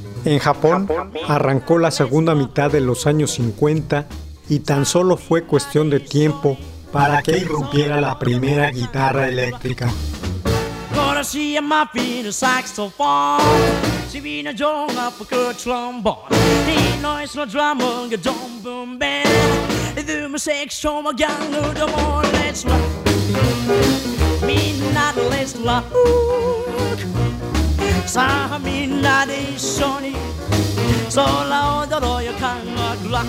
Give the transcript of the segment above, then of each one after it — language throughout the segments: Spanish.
Gonna see a muffin, a saxophone. See me a drum up a good trombone. He noise no drummer, a drum boom band. Do my sex show my gang, the more let's rock. Me not let's rock. Sa mi na de shoni. So la odoro yo kan rock.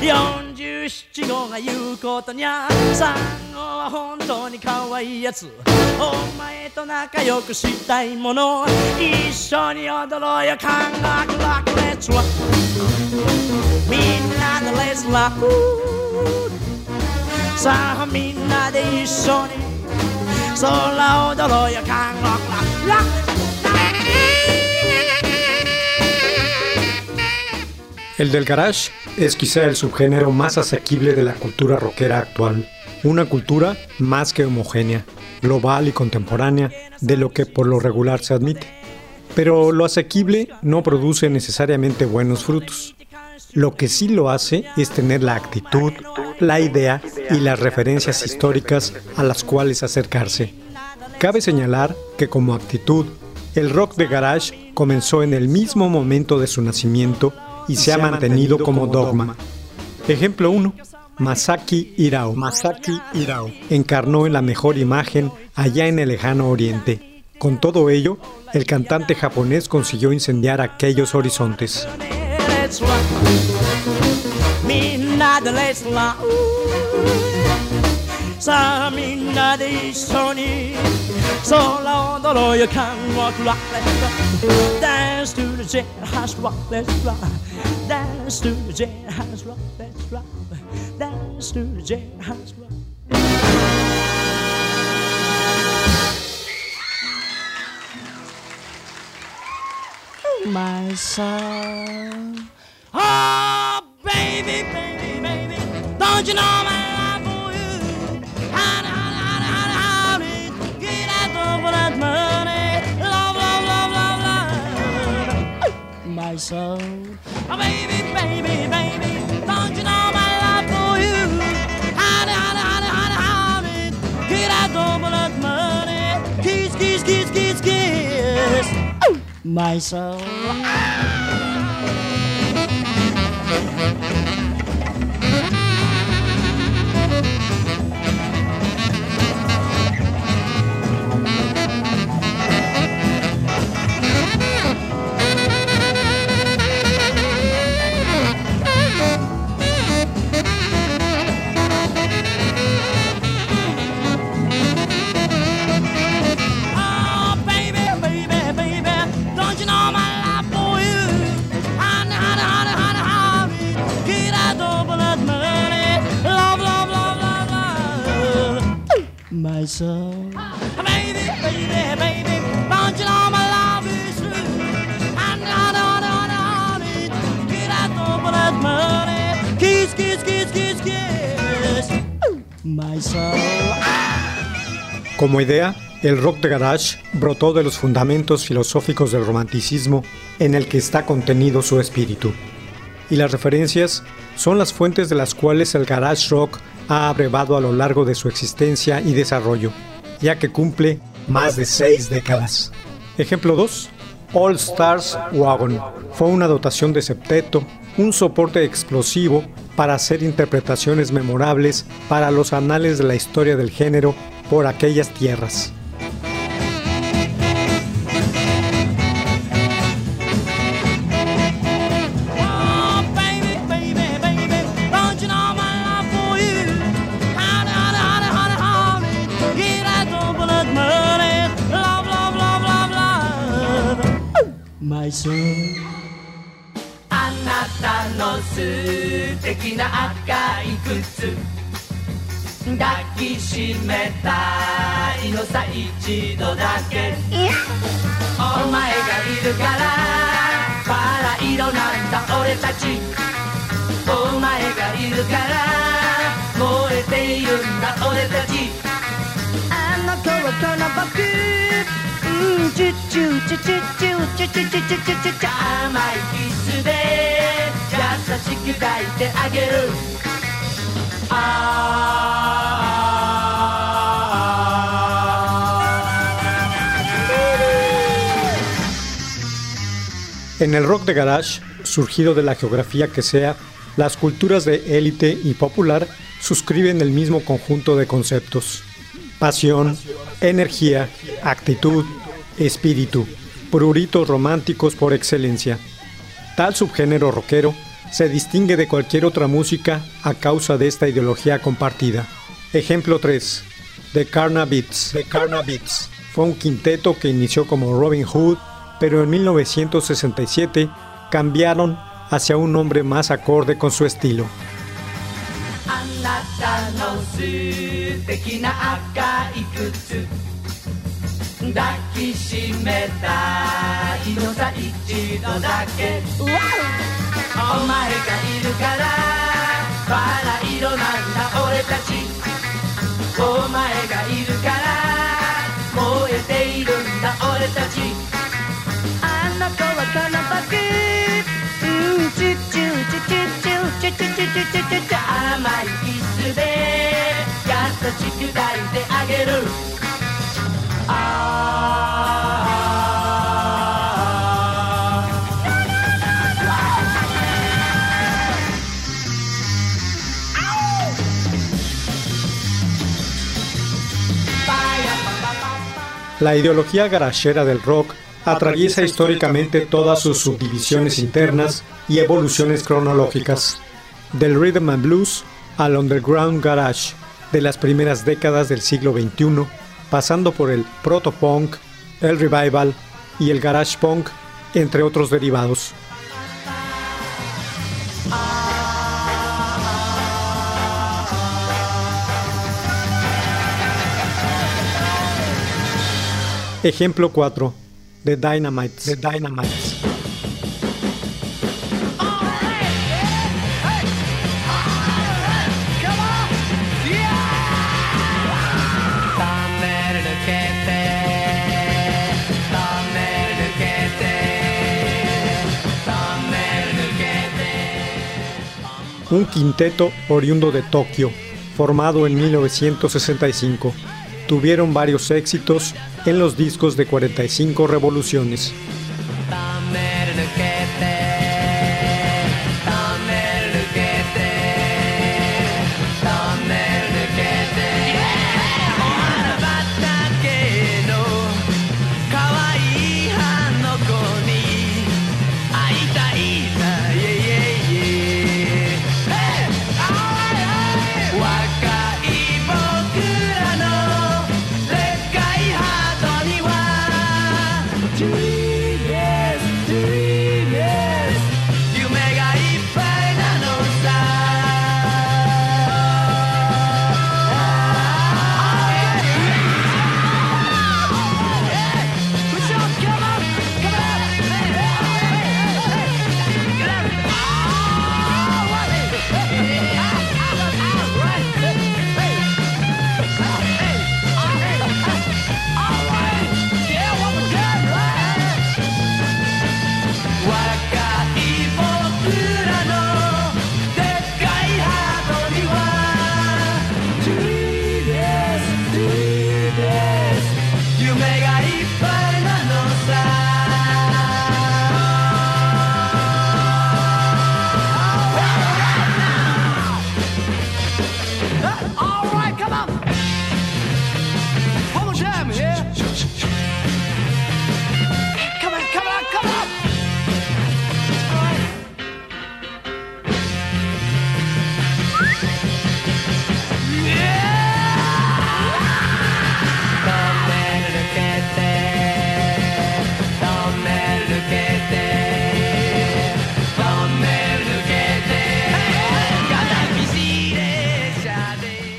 47号が言うことにゃ産後は本当に可愛いやつお前と仲良くしたいもの一緒に踊ろうよ感覚ラックレッツワみんなでレッツラッさあみんなで一緒に空を踊ろうよ感覚ラックラッ El del garage es quizá el subgénero más asequible de la cultura rockera actual. Una cultura más que homogénea, global y contemporánea de lo que por lo regular se admite. Pero lo asequible no produce necesariamente buenos frutos. Lo que sí lo hace es tener la actitud, la idea y las referencias históricas a las cuales acercarse. Cabe señalar que como actitud, el rock de garage comenzó en el mismo momento de su nacimiento y se ha mantenido como dogma. Ejemplo 1. Masaki Hirao. Masaki Hirao encarnó en la mejor imagen allá en el lejano oriente. Con todo ello, el cantante japonés consiguió incendiar aquellos horizontes. なで Let's rock さあみんなで一緒に空踊ろうよ Come rock rock let's rock Dance to the jailhouse rock let's rock Dance to the jailhouse rock let's rock Dance to the jailhouse rock my son. Oh, baby, baby, baby, don't you know my My son. Oh, baby, baby, baby, don't you know my love for you? Honey, honey, honey, honey, honey, get out over that money. Kiss, kiss, kiss, kiss, kiss. My soul. Oh, Como idea, el rock de garage brotó de los fundamentos filosóficos del romanticismo en el que está contenido su espíritu. Y las referencias son las fuentes de las cuales el garage rock ha abrevado a lo largo de su existencia y desarrollo, ya que cumple más de seis décadas. Ejemplo 2. All Stars Wagon. Fue una dotación de septeto, un soporte explosivo para hacer interpretaciones memorables para los anales de la historia del género por aquellas tierras. 敵な赤い靴。抱きしめたいのさ一度だけ。お前がいるからバラ色なんだ俺たち。お前がいるから燃えているんだ俺たち。あの子はこの僕。うんチュッチュチュチュチュチュチュチュチュチュチュチュチュ甘いキスで 優しく抱いてあげるEn el rock de garage, surgido de la geografía que sea, las culturas de élite y popular suscriben el mismo conjunto de conceptos. Pasión, energía, actitud, espíritu, pruritos románticos por excelencia. Tal subgénero rockero se distingue de cualquier otra música a causa de esta ideología compartida. Ejemplo 3. The Carna Beats. The Carna Beats. Fue un quinteto que inició como Robin Hood, pero en 1967 cambiaron hacia un nombre más acorde con su estilo. あお前がいるからバラ色なんだ俺たち。お前がいるから燃えているんだ俺たち。あの子はこの僕うんチュチュチュチュチュチュチュチュチュチュチュチュ甘いキスで優しく抱いてあげるあ La ideología garachera del rock atraviesa históricamente todas sus subdivisiones internas y evoluciones cronológicas, del rhythm and blues al underground garage de las primeras décadas del siglo XXI, pasando por el proto-punk, el revival y el garage punk, entre otros derivados. Ejemplo 4. The Dynamites. The Dynamites. Un quinteto oriundo de Tokio, formado en 1965. Tuvieron varios éxitos en los discos de 45 revoluciones.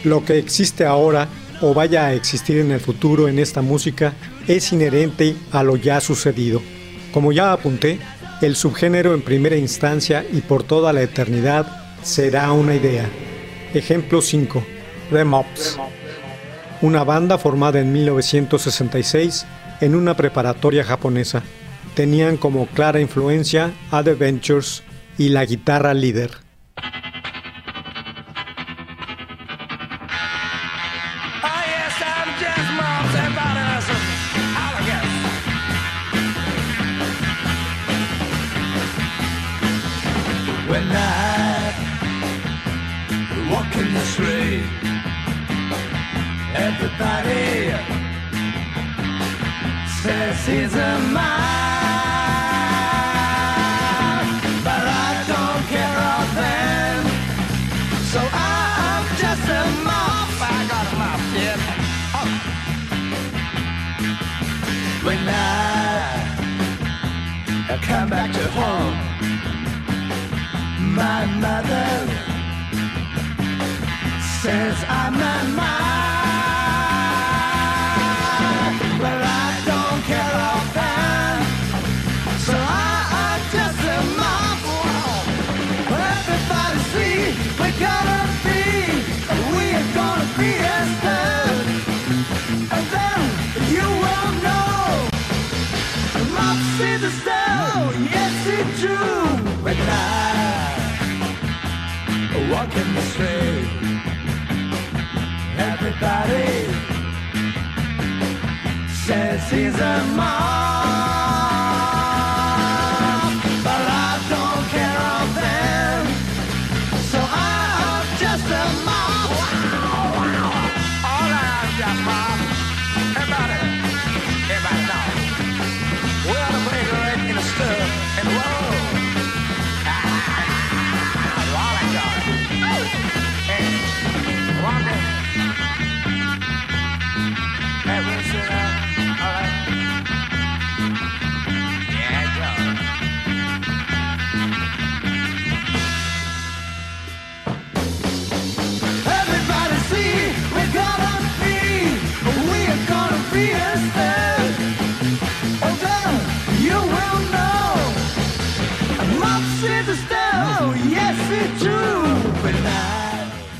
lo que existe ahora o vaya a existir en el futuro en esta música es inherente a lo ya sucedido. Como ya apunté, el subgénero en primera instancia y por toda la eternidad será una idea. Ejemplo 5. The Mops. Una banda formada en 1966 en una preparatoria japonesa. Tenían como clara influencia a The Ventures y la guitarra líder. at night, walking the street. Everybody says he's a man. mother says I'm not mine. everybody says he's a monster.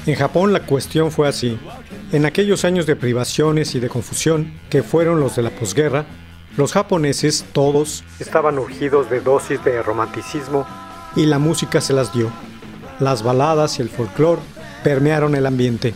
En Japón la cuestión fue así. En aquellos años de privaciones y de confusión, que fueron los de la posguerra, los japoneses, todos, estaban urgidos de dosis de romanticismo y la música se las dio. Las baladas y el folclore permearon el ambiente.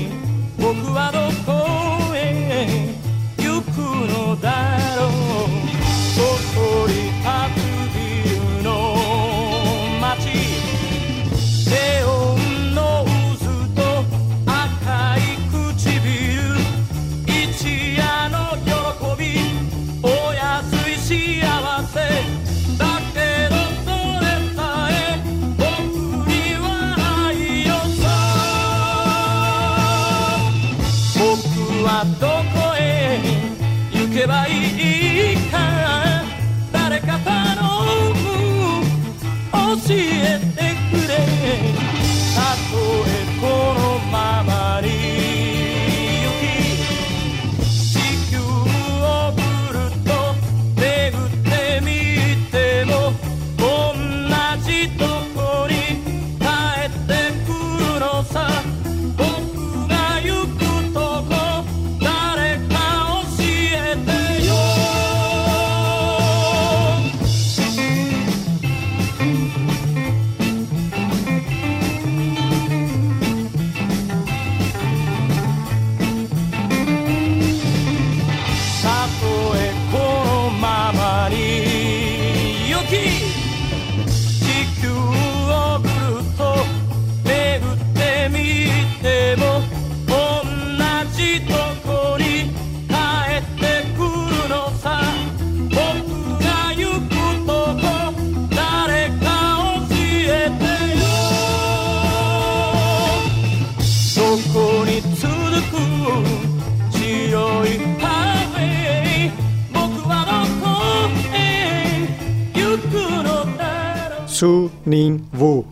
Su Nin Wu.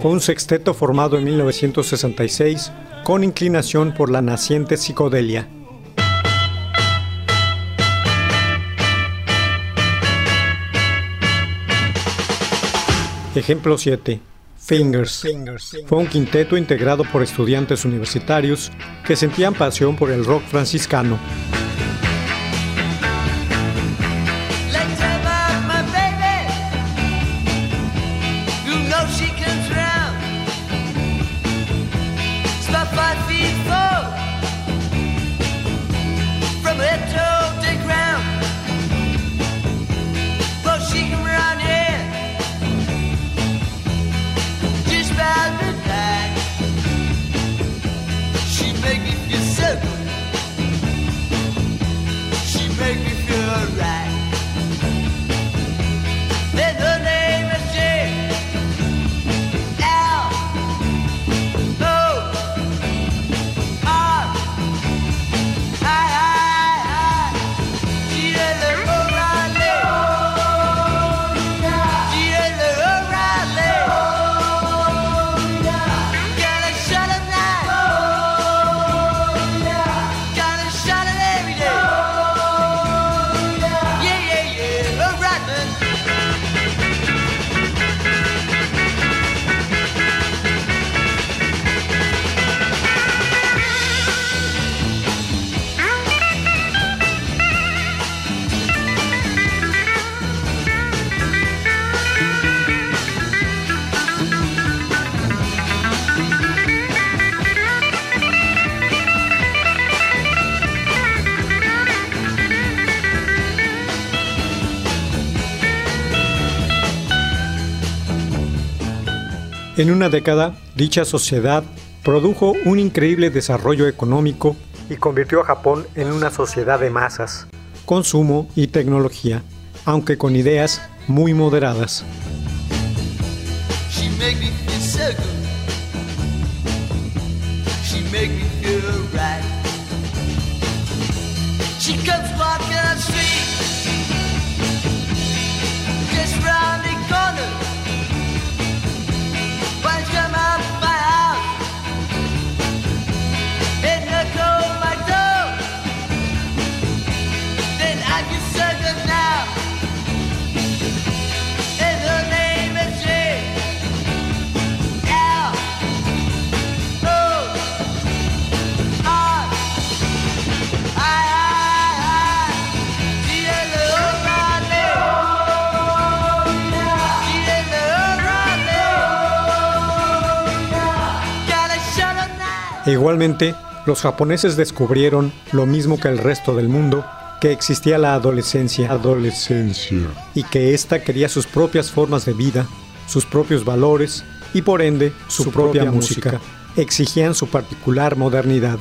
Fue un sexteto formado en 1966 con inclinación por la naciente psicodelia. Ejemplo 7. Fingers. Fue un quinteto integrado por estudiantes universitarios que sentían pasión por el rock franciscano. En una década, dicha sociedad produjo un increíble desarrollo económico y convirtió a Japón en una sociedad de masas, consumo y tecnología, aunque con ideas muy moderadas. Igualmente, los japoneses descubrieron, lo mismo que el resto del mundo, que existía la adolescencia, adolescencia, y que ésta quería sus propias formas de vida, sus propios valores y por ende su, propia, música. Exigían su particular modernidad.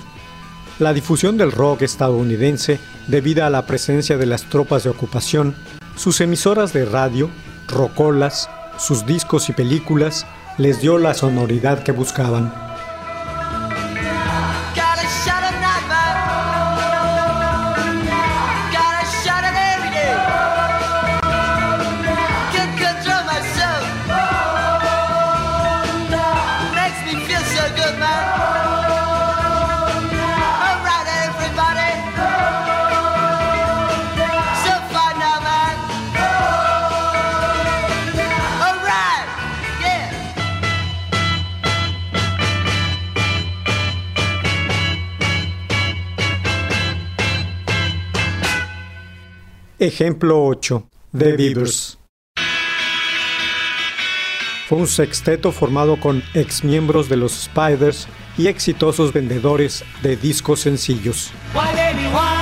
La difusión del rock estadounidense, debido a la presencia de las tropas de ocupación, sus emisoras de radio, rocolas, sus discos y películas, les dio la sonoridad que buscaban. Ejemplo 8. The Beavers. Fue un sexteto formado con exmiembros de los Spiders y exitosos vendedores de discos sencillos. Why baby why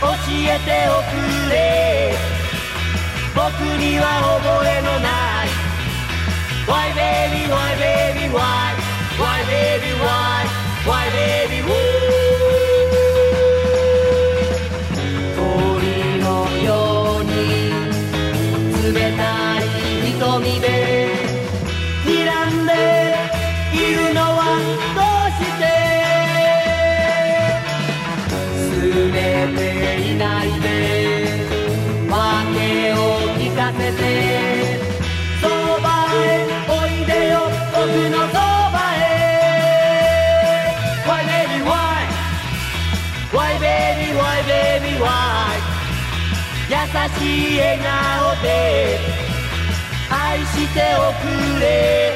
教えておくれ 僕には覚えのない Why baby why baby why Why baby why 優しい笑顔で愛しておくれ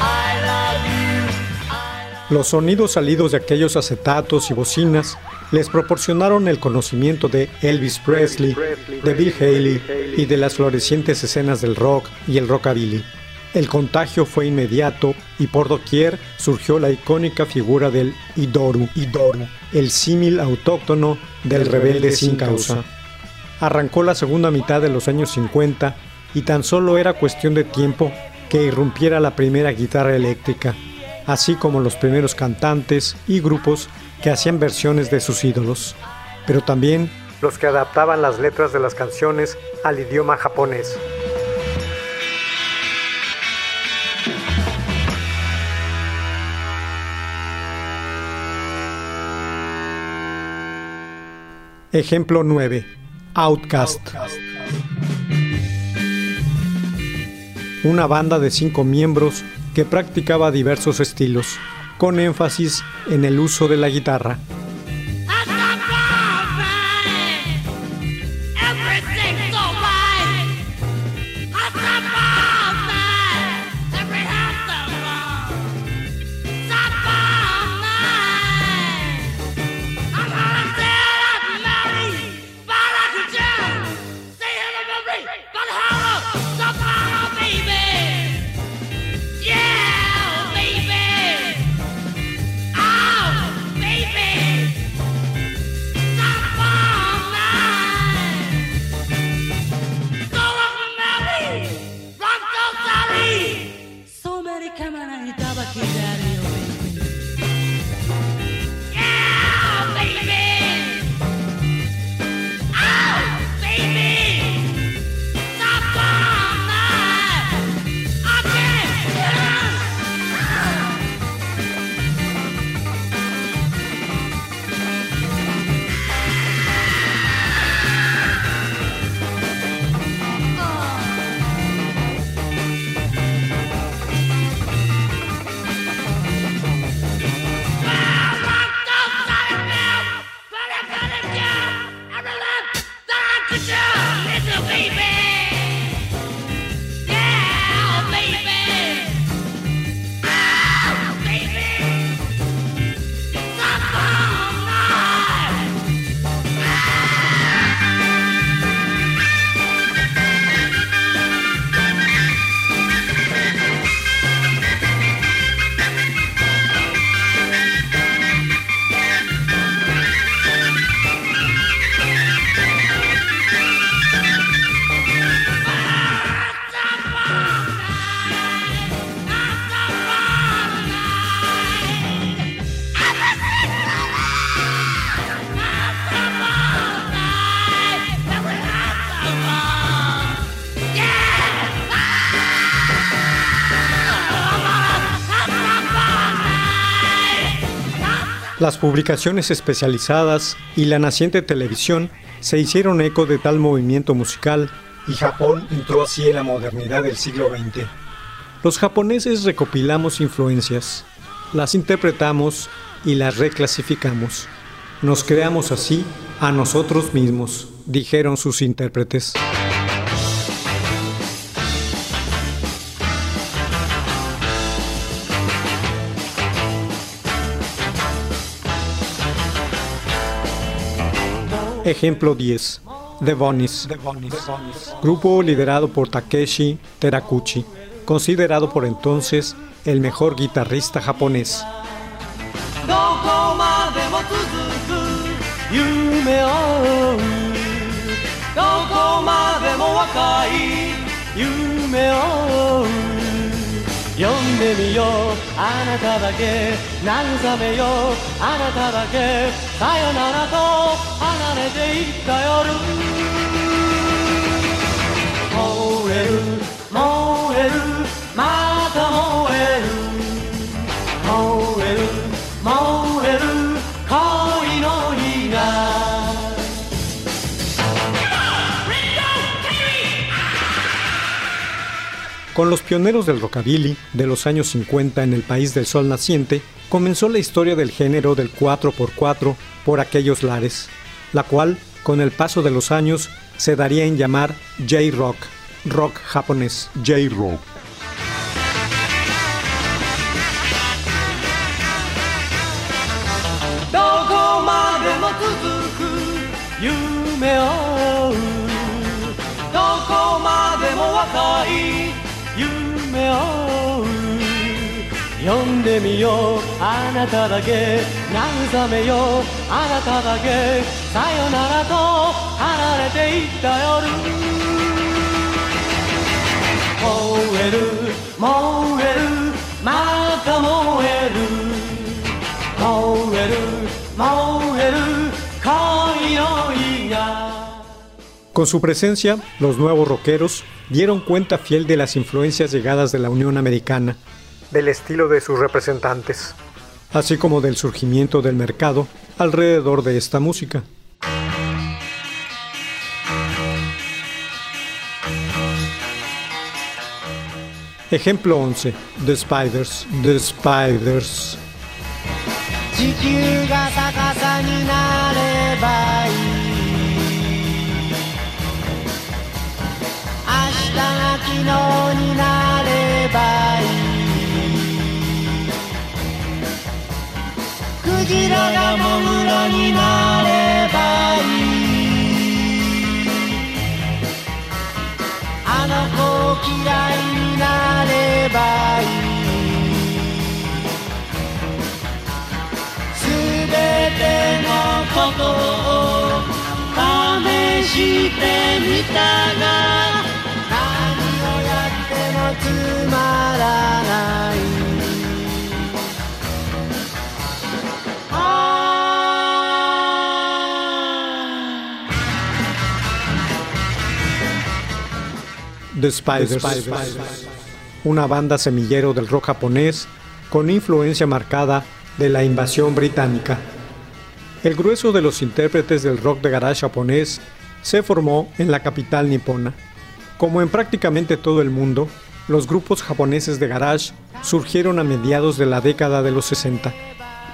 I love you Los sonidos salidos de aquellos acetatos y bocinas les proporcionaron el conocimiento de Elvis Presley, de Bill Haley y de las florecientes escenas del rock y el rockabilly. El contagio fue inmediato y por doquier surgió la icónica figura del Idoru, Idoru el símil autóctono del rebelde sin causa. Arrancó la segunda mitad de los años 50 y tan solo era cuestión de tiempo que irrumpiera la primera guitarra eléctrica, así como los primeros cantantes y grupos que hacían versiones de sus ídolos, pero también los que adaptaban las letras de las canciones al idioma japonés. Ejemplo 9. Outcast. Una banda de cinco miembros que practicaba diversos estilos, con énfasis en el uso de la guitarra. りかないたばきであるよ。Las publicaciones especializadas y la naciente televisión se hicieron eco de tal movimiento musical y Japón entró así en la modernidad del siglo XX. Los japoneses recopilamos influencias, las interpretamos y las reclasificamos. Nos creamos así a nosotros mismos, dijeron sus intérpretes. Ejemplo 10. The Bunnies. Grupo liderado por Takeshi Terakuchi, considerado por entonces el mejor guitarrista japonés. 慰めよあなただけ。さよならと離れていった夜。燃える燃えるまた燃える。燃える燃える恋の火が。Con los pioneros del rockabilly de los años 50 en el país del sol naciente, comenzó la historia del género del 4x4 por aquellos lares, la cual, con el paso de los años, se daría en llamar J-Rock, rock japonés. J-Rock. どこまでも続く夢を追うどこまでも若い夢を追う読んでみようあなただけ慰めようあなただけさよならと離れていった夜燃える燃えるまた燃える燃える燃える恋の火が Con su presencia, los nuevos rockeros dieron cuenta fiel de las influencias llegadas de la Unión Americana, del estilo de sus representantes, así como del surgimiento del mercado alrededor de esta música. Ejemplo 11. The Spiders. The Spiders. 地球が逆さになればいい明日が昨日になればいい ジラがモグラになればいい。あの子を嫌いになればいい。すべてのことを試してみたが何をやってもつまらない。The Spiders, una banda semillero del rock japonés con influencia marcada de la invasión británica. El grueso de los intérpretes del rock de garage japonés se formó en la capital nipona. Como en prácticamente todo el mundo, los grupos japoneses de garage surgieron a mediados de la década de los 60,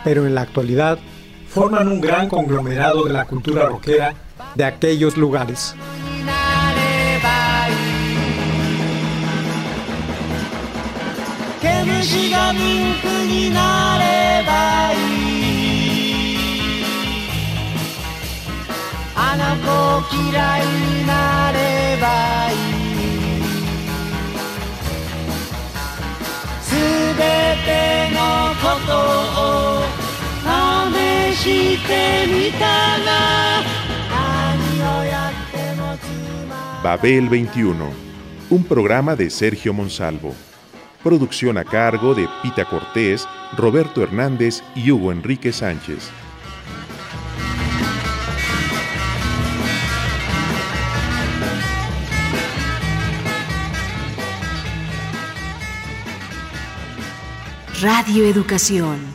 pero en la actualidad forman un gran conglomerado de la cultura rockera de aquellos lugares. い毛虫がミンクになればいいあの子を嫌いになればいいすべてのことを試してみたが何をやってもつま Babel 21, un programa de Sergio Monsalvo. Producción a cargo de Pita Cortés, Roberto Hernández y Hugo Enrique Sánchez. Radio Educación.